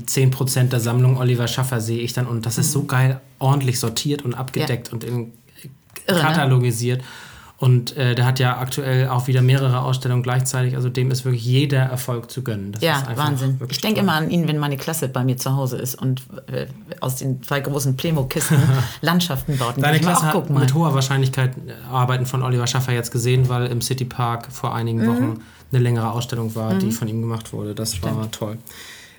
10% der Sammlung Oliver Schaffer sehe ich dann und das ist
Mhm.
so geil ordentlich sortiert und abgedeckt und in,
Irre, ne?
Und äh, der hat ja aktuell auch wieder mehrere Ausstellungen gleichzeitig. Also dem ist wirklich jeder Erfolg zu gönnen. Das
Ja, Wahnsinn. Ich denke immer an ihn, wenn meine Klasse bei mir zu Hause ist und äh, aus den zwei großen Playmo-Kisten *laughs* Landschaften baut.
Deine Klasse hat
mal.
mit hoher Wahrscheinlichkeit äh, Arbeiten von Oliver Schaffer jetzt gesehen, weil im City Park vor einigen
Mhm.
Wochen eine längere Ausstellung war, die von ihm gemacht wurde. Das war toll.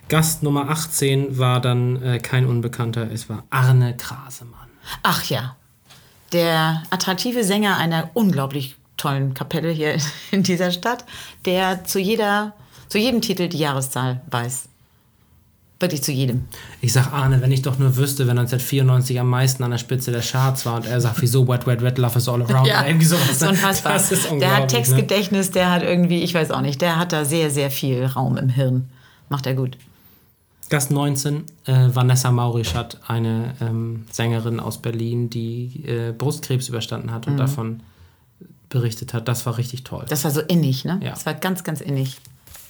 Gast Nummer 18 war dann äh, kein Unbekannter, es war Arne Krasemann.
Ach ja, der attraktive Sänger einer unglaublich tollen Kapelle hier *laughs* in dieser Stadt, der zu jeder, zu jedem Titel die Jahreszahl weiß. Wirklich zu jedem.
Ich sag Arne, wenn ich doch nur wüsste, wenn 1994 am meisten an der Spitze der Charts war und er sagt, wieso Wet, Wet, Wet, Love is all around. *laughs*
Ja,
oder irgendwie sowas.
ist unfassbar.
Das ist
der
unglaublich.
hat
ne?
Textgedächtnis, der hat irgendwie, ich weiß auch nicht, der hat da sehr, sehr viel Raum im Hirn. Macht er gut.
Gast 19, äh, Vanessa Maurischat, eine ähm, Sängerin aus Berlin, die äh, Brustkrebs überstanden hat und
Mhm.
davon berichtet hat. Das war richtig toll.
Das war so innig, ne?
Ja.
Das war ganz, ganz innig.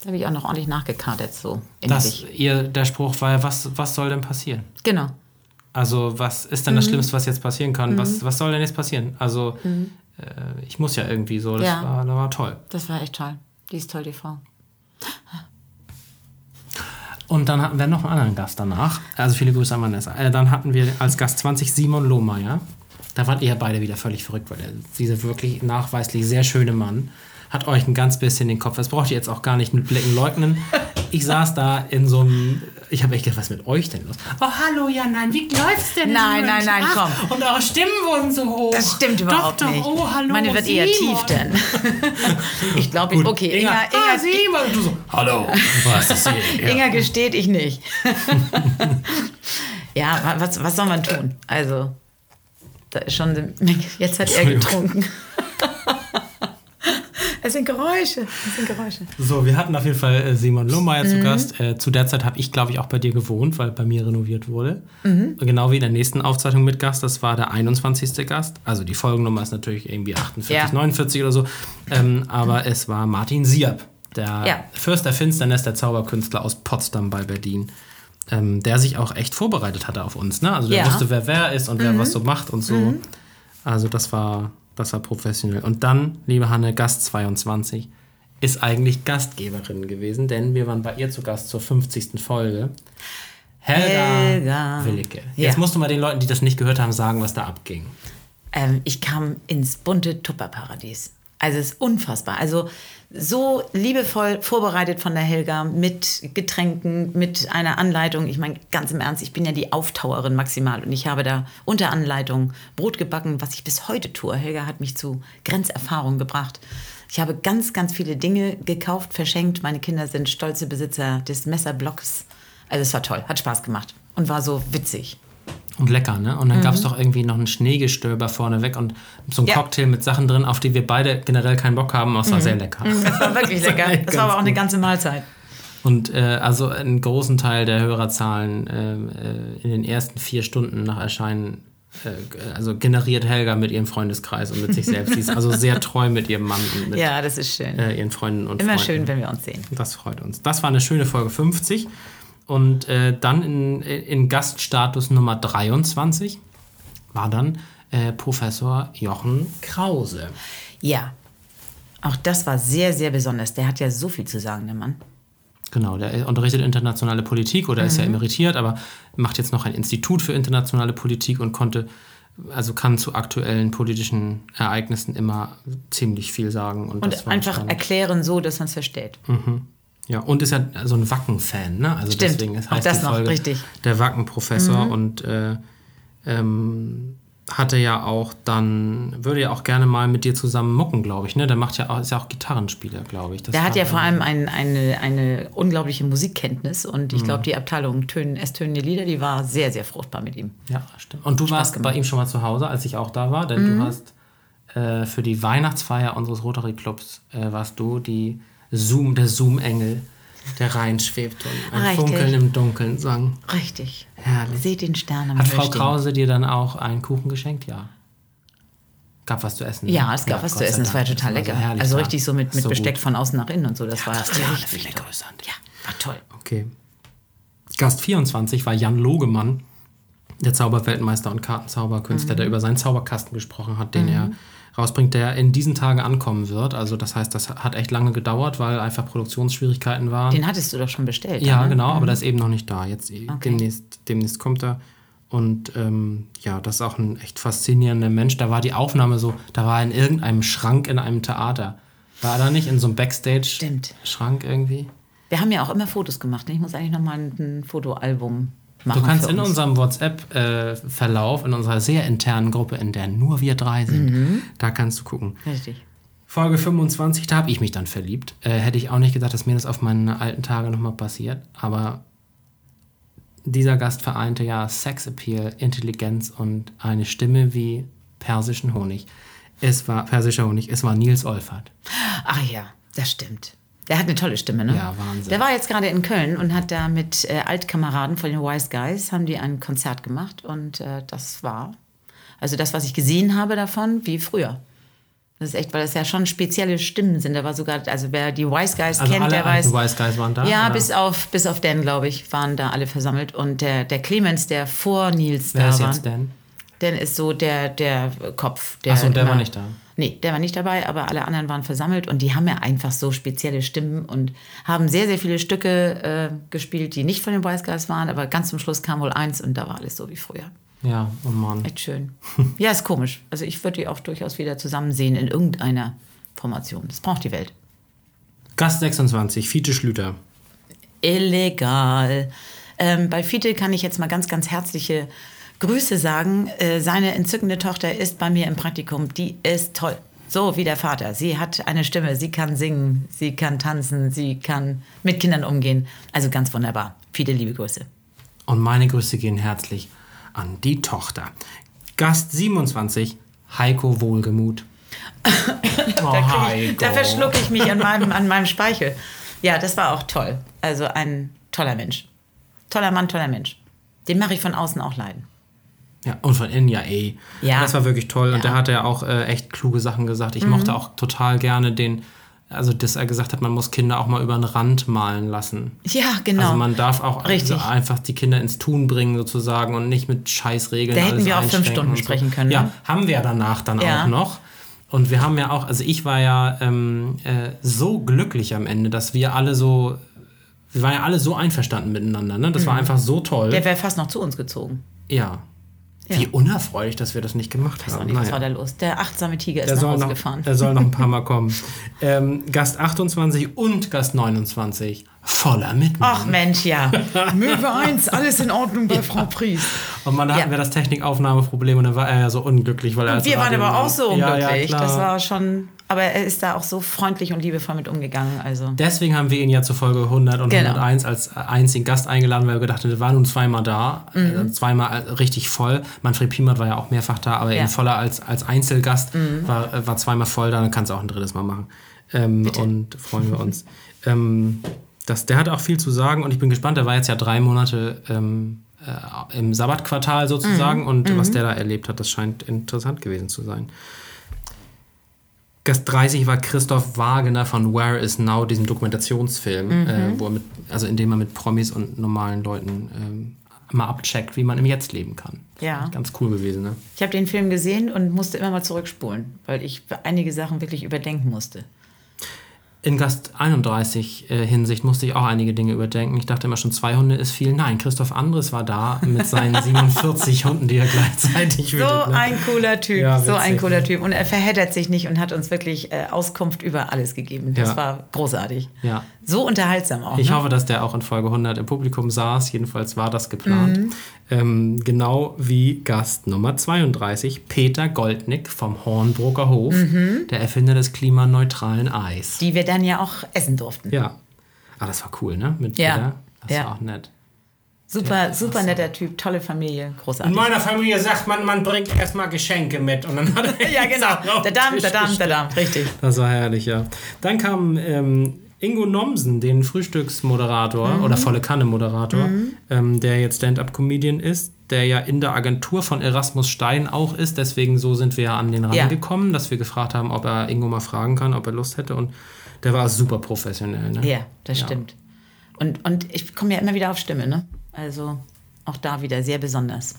Da habe ich auch noch ordentlich nachgekartet, so
Das,
innig.
ihr, der Spruch war ja, was, was soll denn passieren?
Genau.
Also, was ist denn
Mhm.
das Schlimmste, was jetzt passieren kann? Was, was soll denn jetzt passieren? Also, äh, ich muss ja irgendwie so. Das,
Mhm. Ja.
war, das war toll.
Das war echt toll. Die ist toll, die Frau.
Und dann hatten wir noch einen anderen Gast danach. Also, viele Grüße an Vanessa. Äh, dann hatten wir als Gast 20 Simon Lohmeier. Da wart ihr beide wieder völlig verrückt, weil der, dieser wirklich nachweislich sehr schöne Mann hat euch ein ganz bisschen den Kopf. Das braucht ihr jetzt auch gar nicht mit Blicken leugnen. Ich saß da in so einem. Ich habe echt gedacht, was mit euch denn los? Oh, hallo, ja, nein, wie läuft's denn? in
Nein, nein, nein,
Ach,
komm.
Und eure Stimmen wurden so hoch.
Das stimmt überhaupt
doch, doch.
nicht.
Oh, hallo.
Meine wird eher
Simon.
tief denn. *laughs* ich glaube, ich, okay, Inga,
ah,
Inga,
Simon. Und du so, hallo. Was ist hier? *laughs*
Inga gesteht, ich nicht. *laughs* ja, wa- was, was soll man tun? Also, da ist schon. Jetzt hat er getrunken. Es sind Geräusche. Es sind Geräusche.
So, wir hatten auf jeden Fall äh, Simon Lohmeier
Mhm.
zu Gast. Äh, zu der Zeit habe ich, glaube ich, auch bei dir gewohnt, weil bei mir renoviert wurde.
Mhm.
Genau wie in der nächsten Aufzeichnung mit Gast. Das war der 21. Gast. Also die Folgennummer ist natürlich irgendwie 48,
Ja.
49 oder so. Ähm, aber es war Martin Siab, der
Ja.
Fürst der Finsternis, der Zauberkünstler aus Potsdam bei Berlin. Ähm, der sich auch echt vorbereitet hatte auf uns. Ne? Also der
Ja.
wusste, wer wer ist und wer was so macht und so. Also das war, das war professionell. Und dann, liebe Hanne, Gast 22 ist eigentlich Gastgeberin gewesen, denn wir waren bei ihr zu Gast zur 50. Folge. Helga,
Helga.
Willicke.
Ja.
Jetzt musst du mal den Leuten, die das nicht gehört haben, sagen, was da abging.
Ähm, ich kam ins bunte Tupperparadies. Also es ist unfassbar. Also so liebevoll vorbereitet von der Helga mit Getränken, mit einer Anleitung. Ich meine, ganz im Ernst, ich bin ja die Auftauerin maximal und ich habe da unter Anleitung Brot gebacken, was ich bis heute tue. Helga hat mich zu Grenzerfahrung gebracht. Ich habe ganz, ganz viele Dinge gekauft, verschenkt. Meine Kinder sind stolze Besitzer des Messerblocks. Also es war toll, hat Spaß gemacht und war so witzig.
Und lecker, ne? Und dann gab es doch irgendwie noch ein Schneegestöber vorneweg und so ein
Ja.
Cocktail mit Sachen drin, auf die wir beide generell keinen Bock haben. aber es war sehr lecker.
Das war wirklich *laughs* lecker.
echt
Das war aber auch eine ganze Mahlzeit.
Und äh, also einen großen Teil der Hörerzahlen äh, äh, in den ersten vier Stunden nach Erscheinen, äh, also generiert Helga mit ihrem Freundeskreis und mit sich selbst. Sie ist also sehr treu mit ihrem Mann und mit
Ja, das ist schön.
äh, ihren Freunden und
Immer
Freunden.
schön, wenn wir uns sehen.
Das freut uns. Das war eine schöne Folge 50. Und äh, dann in, in Gaststatus Nummer 23 war dann äh, Professor Jochen Krause.
Ja, auch das war sehr, sehr besonders. Der hat ja so viel zu sagen, der Mann.
Genau, der unterrichtet internationale Politik oder ist ja emeritiert, aber macht jetzt noch ein Institut für internationale Politik und konnte, also kann zu aktuellen politischen Ereignissen immer ziemlich viel sagen. Und,
Und einfach
spannend.
erklären so, dass man es versteht.
Ja, und ist ja so ein Wacken-Fan, ne? Also
Stimmt,
deswegen es
auch
heißt
das
die
noch,
Folge
richtig. Mhm.
der Wacken-Professor und äh, ähm, hatte ja auch dann, würde ja auch gerne mal mit dir zusammen mucken, glaube ich, ne? Der macht ja auch, ist ja auch Gitarrenspieler, glaube ich. Das
Der hat ja vor allem ein, eine, eine unglaubliche Musikkenntnis und
Mhm.
ich glaube, die Abteilung Tönen, S-tönende Lieder, die war sehr, sehr fruchtbar mit ihm.
Ja, stimmt. Und du warst bei ihm schon mal zu Hause, als ich auch da war, denn
Mhm.
du hast äh, für die Weihnachtsfeier unseres Rotary Clubs äh, warst du die Zoom, der Zoom-Engel, der reinschwebt und ein
Richtig.
Funkeln im Dunkeln sang.
Richtig.
Herrlich.
Seht den Stern am
Hat Frau
stehen.
Krause dir dann auch einen Kuchen geschenkt? Ja. Gab was zu essen? ne?
Ja, es gab was
Gott
zu essen, es war ja
Dank.
total
Das war
lecker.
herrlich
also richtig so mit, mit
So
Besteck
gut.
von außen nach innen und so. Das war richtig
viele
toll.
Grüße an dich.
Ja, war toll.
Okay. Gast 24 war Jan Logemann, der Zauberweltmeister und Kartenzauberkünstler,
Mhm.
der über seinen Zauberkasten gesprochen hat, den er rausbringt, der in diesen Tagen ankommen wird. Also das heißt, das hat echt lange gedauert, weil einfach Produktionsschwierigkeiten waren.
Den hattest du doch schon bestellt.
ja,
ne?
genau, aber der ist eben noch nicht da. Jetzt
Okay.
demnächst, demnächst kommt er. Und ähm, ja, das ist auch ein echt faszinierender Mensch. Da war die Aufnahme so, da war er in irgendeinem Schrank in einem Theater. War er da nicht in so einem Backstage-Schrank irgendwie?
Wir haben ja auch immer Fotos gemacht. ne? Ich muss eigentlich noch mal ein Fotoalbum machen.
Du kannst in
uns.
unserem WhatsApp-Verlauf, in unserer sehr internen Gruppe, in der nur wir drei sind,
Mhm.
da kannst du gucken.
Richtig.
Folge 25, da habe ich mich dann verliebt. Äh, hätte ich auch nicht gedacht, dass mir das auf meine alten Tage nochmal passiert. Aber dieser Gast vereinte ja Sexappeal, Intelligenz und eine Stimme wie persischen Honig. Es war persischer Honig, es war Nils Olfert.
Ach ja, das stimmt. Der hat eine tolle Stimme, ne?
Ja, Wahnsinn.
Der war jetzt gerade in Köln und hat da mit äh, Altkameraden von den Wise Guys, haben die ein Konzert gemacht und äh, das war, also das, was ich gesehen habe davon, wie früher. Das ist echt, weil das ja schon spezielle Stimmen sind. Da war sogar, also wer die Wise Guys
Also
kennt, der weiß.
Wise Guys waren da?
Ja,
oder?
bis auf, bis auf Dan, glaube ich, waren da alle versammelt. Und der, der Clemens, der vor Nils
Wer
da
ist
war,
jetzt denn?
Dan ist so der, der Kopf. Der
Ach so, und der war nicht da.
Nee, der war nicht dabei, aber alle anderen waren versammelt und die haben ja einfach so spezielle Stimmen und haben sehr, sehr viele Stücke äh, gespielt, die nicht von den Wise Guys waren, aber ganz zum Schluss kam wohl eins und da war alles so wie früher.
Ja, oh Mann.
Echt schön. *laughs* ja, ist komisch. Also ich würde die auch durchaus wieder zusammen sehen in irgendeiner Formation. Das braucht die Welt.
Gast 26, Fiete Schlüter.
Illegal. Ähm, bei Fiete kann ich jetzt mal ganz, ganz herzliche Grüße sagen. Äh, seine entzückende Tochter ist bei mir im Praktikum. Die ist toll. So wie der Vater. Sie hat eine Stimme, sie kann singen, sie kann tanzen, sie kann mit Kindern umgehen. Also ganz wunderbar. Viele liebe Grüße.
Und meine Grüße gehen herzlich an die Tochter. Gast 27, Heiko Wohlgemuth. *laughs* oh, Heiko.
Da verschlucke ich mich an meinem, an meinem Speichel. Ja, das war auch toll. Also ein toller Mensch. Toller Mann, toller Mensch. Den mache ich von außen auch leiden.
Ja, und von innen ja.
Ja.
Das war wirklich toll. Und
Ja. Mhm.
der hat ja auch äh, echt kluge Sachen gesagt. Ich mochte auch total gerne den also dass er gesagt hat, man muss Kinder auch mal über den Rand malen lassen.
Ja, genau.
Also man darf auch also einfach die Kinder ins Tun bringen sozusagen und nicht mit Scheißregeln.
Da hätten
alles
wir auch fünf Stunden
und so.
sprechen können,
Ja,
ne?
haben wir danach dann
Ja.
auch noch. Und wir haben ja auch, also ich war ja ähm, äh, so glücklich am Ende, dass wir alle so, wir waren ja alle so einverstanden miteinander. Ne? Das
Mhm.
war einfach so toll.
Der wäre fast noch zu uns gezogen.
ja. Wie unerfreulich, dass wir das nicht gemacht haben.
nicht, was
Naja.
war da los? Der achtsame Tiger ist
Der
nach
soll,
Hause
noch,
gefahren.
der soll noch ein paar Mal *laughs* kommen. Ähm, Gast 28 und Gast 29 voller Mitmachen.
Ach Mensch, ja. *laughs* Möwe 1, alles in Ordnung bei Frau Priest.
Und man da hatten
Ja.
wir das Technikaufnahmeproblem und dann war er ja so unglücklich, weil er als
Wir waren aber auch so
Ja,
unglücklich.
ja,
das war schon. Aber er ist da auch so freundlich und liebevoll mit umgegangen. Also.
Deswegen haben wir ihn ja zur Folge 100 und
Genau.
101 als einzigen Gast eingeladen, weil wir gedacht haben, wir waren nun zweimal da,
Mhm.
äh, zweimal äh, richtig voll. Manfred Piemert war ja auch mehrfach da, aber
Ja. Mhm.
eben voller als, als Einzelgast, war, äh, war zweimal voll da, dann kannst du auch ein drittes Mal machen. Ähm, und freuen wir uns. ähm, das, der hat auch viel zu sagen und ich bin gespannt, der war jetzt ja drei Monate ähm, äh, im Sabbatquartal sozusagen
Mhm.
und was der da erlebt hat, das scheint interessant gewesen zu sein. Gast 30 war Christoph Wagener von Where Is Now, diesem Dokumentationsfilm,
Mhm.
äh, wo er mit, also in dem er mit Promis und normalen Leuten ähm, mal abcheckt, wie man im Jetzt leben kann.
Ja.
Ganz cool gewesen, ne?
Ich habe den Film gesehen und musste immer mal zurückspulen, weil ich einige Sachen wirklich überdenken musste.
In Gast 31 äh, Hinsicht musste ich auch einige Dinge überdenken. Ich dachte immer schon, zwei Hunde ist viel. Nein, Christoph Andres war da mit seinen *laughs* 47 Hunden, die er gleichzeitig
So
hütet, ne?
ein cooler Typ,
Ja,
so ein cooler? Typ. Und er verheddert sich nicht und hat uns wirklich äh, Auskunft über alles gegeben. Das
Ja.
war großartig.
Ja.
So unterhaltsam auch.
Ich
ne?
hoffe, dass der auch in Folge 100 im Publikum saß. Jedenfalls war das geplant.
Mhm.
Ähm, genau wie Gast Nummer 32, Peter Goldnick vom Hornbrucker Hof,
Mhm.
der Erfinder des klimaneutralen Eis.
Die wir dann ja auch essen durften.
Ja. Ah, das war cool, ne? Mit
Ja.
Peter. Das
Ja.
war auch nett.
Super, super netter Typ, tolle Familie,
In
großartig.
meiner Familie sagt man, man bringt erstmal Geschenke mit. Und dann hat er *laughs*
Ja, genau. Der Damm, der Damm, der. Damm, richtig.
Das war herrlich, ja. Dann kam ähm, Ingo Nomsen, den Frühstücksmoderator oder volle Kanne-Moderator, ähm, der jetzt Stand-Up-Comedian ist, der ja in der Agentur von Erasmus Stein auch ist. Deswegen so sind wir ja an den
Ja.
rangekommen, dass wir gefragt haben, ob er Ingo mal fragen kann, ob er Lust hätte. Und der war super professionell. Ne?
Ja, das stimmt. Und, und ich komme ja immer wieder auf Stimme, ne? Also auch da wieder sehr besonders.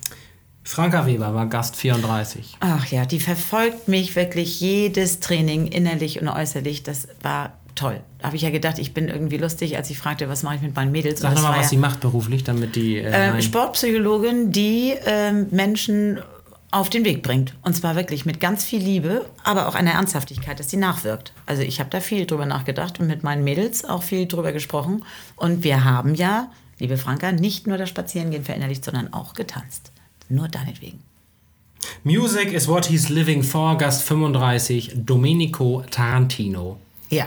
Franka Weber war Gast 34.
Ach ja, die verfolgt mich wirklich jedes Training, innerlich und äußerlich. Das war toll. Da habe ich ja gedacht, ich bin irgendwie lustig, als ich fragte, was mache ich mit meinen Mädels.
Sag
Und
doch
das
mal,
war
was
ja-
sie macht beruflich, damit die. Äh,
Ähm. Sportpsychologin, die ähm, Menschen auf den Weg bringt. Und zwar wirklich mit ganz viel Liebe, aber auch einer Ernsthaftigkeit, dass die nachwirkt. Also ich habe da viel drüber nachgedacht und mit meinen Mädels auch viel drüber gesprochen. Und wir haben ja, liebe Franka, nicht nur das Spazierengehen verinnerlicht, sondern auch getanzt. Nur deinetwegen.
Music is what he's living for, Gast 35, Domenico Tarantino.
Ja,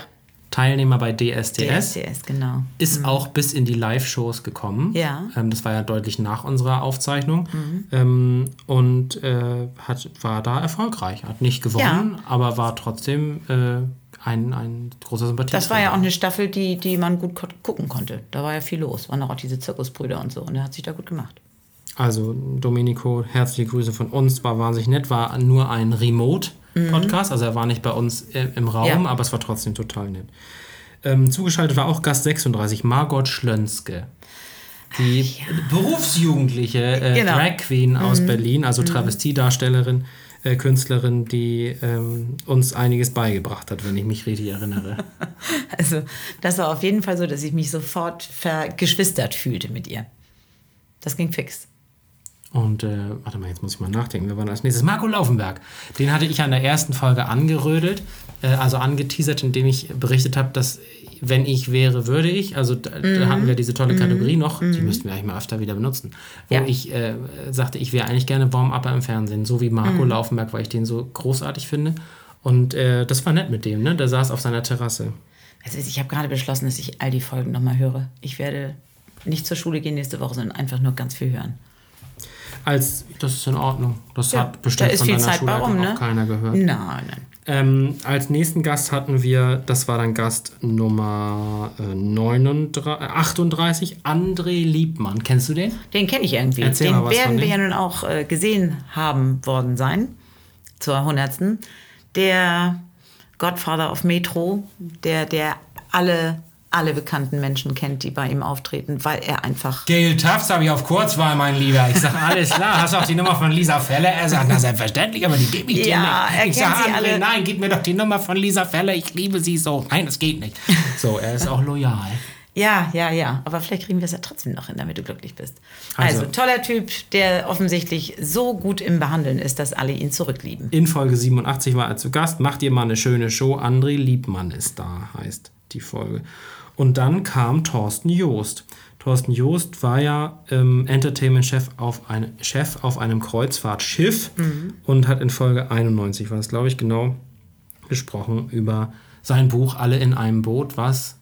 Teilnehmer bei DSDS.
DSDS, genau.
Ist auch bis in die Live-Shows gekommen.
Ja.
Ähm, das war ja deutlich nach unserer Aufzeichnung. Ähm, und äh, hat, war da erfolgreich. Hat nicht gewonnen, aber war trotzdem äh, ein, ein großer Sympathie.
Das war ja auch eine Staffel, die, die man gut gucken konnte. Da war ja viel los. Waren auch diese Zirkusbrüder und so. Und er hat sich da gut gemacht.
Also Domenico, herzliche Grüße von uns. War wahnsinnig nett. War nur ein Remote-Podcast. Also er war nicht bei uns im Raum,
Mhm. Ja.
aber es war trotzdem total nett. Ähm, zugeschaltet war auch Gast 36, Margot Schlönske. Die berufsjugendliche äh,
Genau.
Drag Queen aus Berlin, also Travestiedarstellerin, äh, Künstlerin, die ähm, uns einiges beigebracht hat, wenn ich mich richtig erinnere. *laughs*
Also, das war auf jeden Fall so, dass ich mich sofort vergeschwistert fühlte mit ihr. Das ging fix.
Und äh, warte mal, jetzt muss ich mal nachdenken. Wir waren als nächstes Marco Laufenberg. Den hatte ich an der ersten Folge angerödelt, äh, also angeteasert, indem ich berichtet habe, dass wenn ich wäre, würde ich. Also da, da hatten wir diese tolle Kategorie noch, die müssten wir eigentlich mal öfter wieder benutzen. Wo
Ja.
ich äh, sagte, ich wäre eigentlich gerne Warm-Upper im Fernsehen, so wie Marco Laufenberg, weil ich den so großartig finde. Und äh, das war nett mit dem, ne? Der saß auf seiner Terrasse.
Also ich habe gerade beschlossen, dass ich all die Folgen nochmal höre. Ich werde nicht zur Schule gehen nächste Woche, sondern einfach nur ganz viel hören.
Als, das ist in Ordnung. Das
Ja,
hat bestimmt
da
von deiner
Zeit
Schulleitung
rum,
auch
ne?
keiner gehört.
Nein, nein.
Ähm, als nächsten Gast hatten wir, das war dann Gast Nummer äh, 39, äh, 38, André Liebmann. Kennst du den?
Den kenne ich irgendwie.
Erzähl
den
mal was
werden
von
wir ja nun auch äh, gesehen haben worden sein zur 100. Der Godfather of Metro, der, der alle, alle bekannten Menschen kennt, die bei ihm auftreten, weil er einfach.
Gail Tufts habe ich auf Kurzwahl, mein Lieber. Ich sage, alles klar, hast du auch die Nummer von Lisa Feller? Er sagt, na selbstverständlich, aber die gebe ich dir
Ja, er
nicht. Ich sage, André,
alle.
nein, gib mir doch die Nummer von Lisa Feller, ich liebe sie so. Nein, das geht nicht. So, er ist auch loyal.
Ja, ja, ja. Aber vielleicht kriegen wir es ja trotzdem noch hin, damit du glücklich bist. Also,
Also-
toller Typ, der offensichtlich so gut im Behandeln ist, dass alle ihn zurücklieben.
In Folge 87 war er zu Gast. Macht ihr mal eine schöne Show. André Liebmann ist da, heißt die Folge. Und dann kam Thorsten Joost. Thorsten Joost war ja ähm, Entertainment-Chef auf, eine, Chef auf einem Kreuzfahrtschiff und hat in Folge 91, war es glaube ich genau, gesprochen über sein Buch Alle in einem Boot, was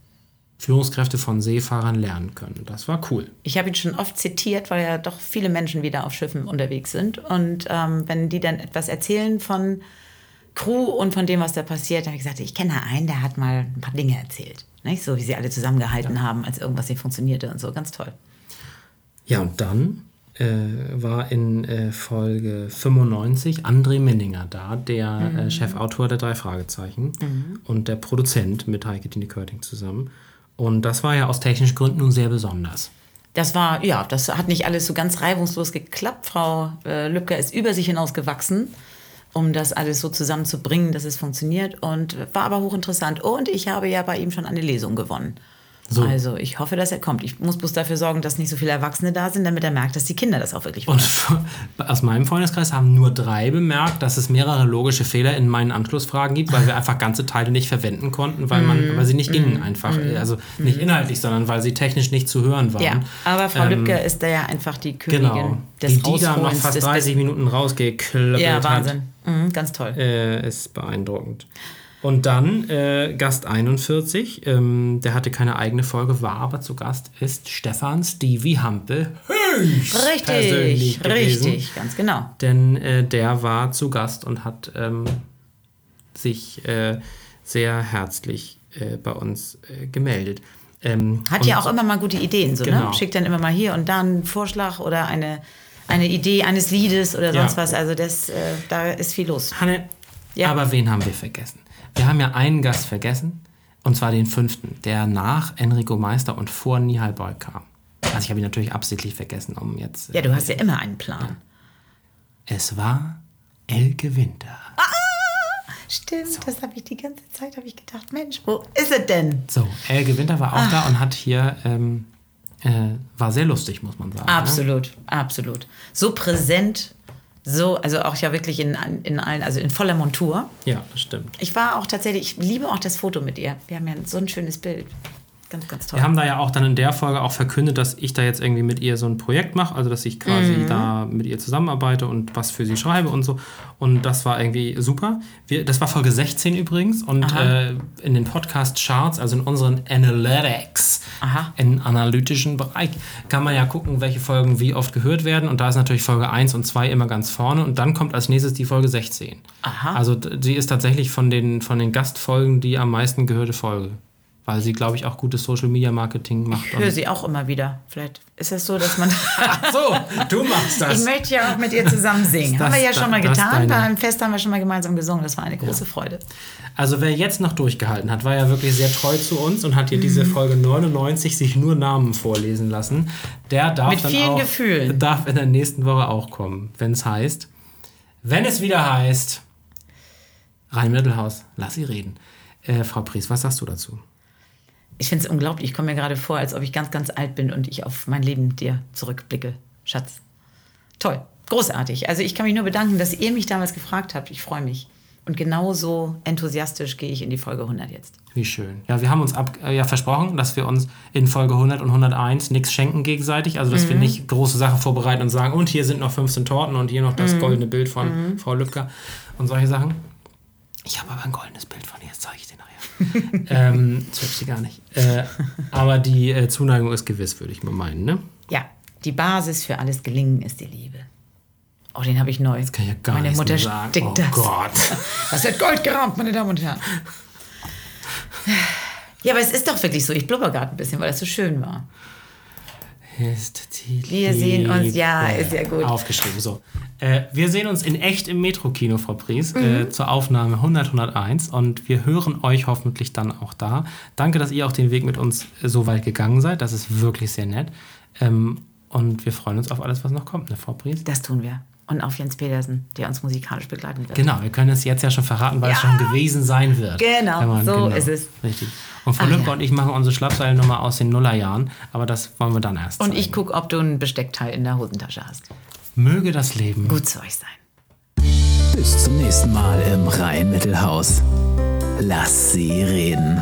Führungskräfte von Seefahrern lernen können. Das war cool.
Ich habe ihn schon oft zitiert, weil ja doch viele Menschen wieder auf Schiffen unterwegs sind. Und ähm, wenn die dann etwas erzählen von Crew und von dem, was da passiert, habe ich gesagt, ich kenne einen, der hat mal ein paar Dinge erzählt. Nicht? So wie sie alle zusammengehalten haben, als irgendwas nicht funktionierte und so. Ganz toll.
Ja, und dann äh, war in äh, Folge 95 André Menninger da, der äh, Chefautor der drei Fragezeichen und der Produzent mit Heike Dine Körting zusammen. Und das war ja aus technischen Gründen nun sehr besonders.
Das war, ja, das hat nicht alles so ganz reibungslos geklappt. Frau äh, Lübcker ist über sich hinaus gewachsen, um das alles so zusammenzubringen, dass es funktioniert. Und war aber hochinteressant. Und ich habe ja bei ihm schon eine Lesung gewonnen.
So.
Also ich hoffe, dass er kommt. Ich muss bloß dafür sorgen, dass nicht so viele Erwachsene da sind, damit er merkt, dass die Kinder das auch wirklich wollen.
Und *laughs* aus meinem Freundeskreis haben nur drei bemerkt, dass es mehrere logische Fehler in meinen Anschlussfragen gibt, weil wir *laughs* einfach ganze Teile nicht verwenden konnten, weil, man, weil sie nicht gingen einfach. Also nicht inhaltlich, sondern weil sie technisch nicht zu hören waren.
Ja, aber Frau
Ähm,
Lübcker ist da ja einfach die Königin
Genau.
des
Wie die da noch fast
des
30 Minuten rausgeklöppelt
Ja,
hat.
Wahnsinn. Mhm, ganz toll.
äh, ist beeindruckend. Und dann äh, Gast 41, ähm, der hatte keine eigene Folge, war aber zu Gast, ist Stefan Stevie Hampe. höchst persönlich
richtig,
gewesen.
richtig, ganz genau.
Denn äh, der war zu Gast und hat ähm, sich äh, sehr herzlich äh, bei uns äh, gemeldet. Ähm,
Hat ja auch immer mal gute Ideen, so,
Genau.
ne? Schickt dann immer mal hier und da einen Vorschlag oder eine, eine Idee eines Liedes oder
Ja.
sonst was. Also das, äh, da ist viel los.
Hanne,
Ja.
aber wen haben wir vergessen? Wir haben ja einen Gast vergessen, und zwar den fünften, der nach Enrico Meister und vor Nihal Boy kam. Also ich habe ihn natürlich absichtlich vergessen, um jetzt...
Ja, du hast ja immer einen Plan.
Es war Elke Winter.
Stimmt, das habe ich die ganze Zeit habe ich gedacht, Mensch, wo ist es denn?
So, Elke Winter war auch
Ah.
da und hat hier... Ähm, äh, war sehr lustig, muss man sagen. ne?
Absolut, absolut. So präsent, so, also auch ja wirklich in, in allen, also in voller Montur.
Ja, das stimmt.
Ich war auch tatsächlich, ich liebe auch das Foto mit ihr. Wir haben ja so ein schönes Bild. Ganz, ganz toll.
Wir haben da ja auch dann in der Folge auch verkündet, dass ich da jetzt irgendwie mit ihr so ein Projekt mache, also dass ich quasi
Mhm.
da mit ihr zusammenarbeite und was für sie schreibe und so. Und das war irgendwie super. Wir, das war Folge 16 übrigens und äh, in den Podcast-Charts, also in unseren Analytics,
Aha.
im analytischen Bereich, kann man ja gucken, welche Folgen wie oft gehört werden. Und da ist natürlich Folge 1 und 2 immer ganz vorne. Und dann kommt als nächstes die Folge 16.
Aha.
Also d- sie ist tatsächlich von den, von den Gastfolgen die am meisten gehörte Folge. Weil sie, glaube ich, auch gutes Social Media Marketing macht.
Ich höre sie auch immer wieder. Vielleicht ist es so, dass man. *laughs* *laughs*
Ach so, du machst das.
ich möchte ja auch mit ihr zusammen *laughs* singen.
Das-
haben wir ja schon mal
das
getan. Beim Fest haben wir schon mal gemeinsam gesungen. Das war eine große Freude.
Also wer jetzt noch durchgehalten hat, war ja wirklich sehr treu zu uns und hat hier diese Folge 99 sich nur Namen vorlesen lassen. Der darf
Mit
dann
vielen
auch,
Gefühlen.
darf in der nächsten Woche auch kommen, wenn es heißt, wenn es wieder heißt, Rein Mittelhaus, lass sie reden. Äh, Frau Pries, was sagst du dazu?
Ich finde es unglaublich. Ich komme mir gerade vor, als ob ich ganz, ganz alt bin und ich auf mein Leben dir zurückblicke. Schatz. Toll. Großartig. Also ich kann mich nur bedanken, dass ihr mich damals gefragt habt. Ich freue mich. Und genauso enthusiastisch gehe ich in die Folge 100 jetzt.
Wie schön. Ja, wir haben uns ab, äh, ja versprochen, dass wir uns in Folge 100 und 101 nichts schenken gegenseitig. Also, dass wir nicht große Sachen vorbereiten und sagen, und hier sind noch 15 Torten und hier noch das goldene Bild von Frau Lübcker und solche Sachen. Ich habe aber ein goldenes Bild von ihr, das zeige ich dir nachher. *laughs* ähm, das hübsch sie gar nicht. Äh, aber die äh, Zuneigung ist gewiss, würde ich mal meinen, ne?
Ja, die Basis für alles Gelingen ist die Liebe. Oh, den habe ich neu. Das
kann ich ja gar
Meine Mutter
mehr sagen.
stickt
Oh
das.
Gott. *laughs*
Das wird Gold gerahmt, meine Damen und Herren. *laughs* Ja, aber es ist doch wirklich so. Ich blubber gerade ein bisschen, weil das so schön war.
Ist die
Wir sehen uns, ja,
Liebe.
ist ja gut.
Aufgeschrieben, so. Äh, wir sehen uns in echt im Metro-Kino, Frau Pries, äh, zur Aufnahme 100, 101 und wir hören euch hoffentlich dann auch da. Danke, dass ihr auch den Weg mit uns äh, so weit gegangen seid. Das ist wirklich sehr nett. Ähm, und wir freuen uns auf alles, was noch kommt, ne, Frau Pries?
Das tun wir. Und auf Jens Petersen, der uns musikalisch begleiten wird.
Genau, wir können es jetzt ja schon verraten, weil es
Ja.
schon gewesen sein wird.
Genau, so ist es.
Richtig. Und Frau
Ach
Lübcke
ja.
und ich machen unsere Schlappseilnummer aus den Nullerjahren, aber das wollen wir dann erst
Und
zeigen.
ich gucke, ob du ein Besteckteil in der Hosentasche hast.
Möge das Leben
Gut zu euch sein.
Bis zum nächsten Mal im Rhein-Mittelhaus. Lass sie reden.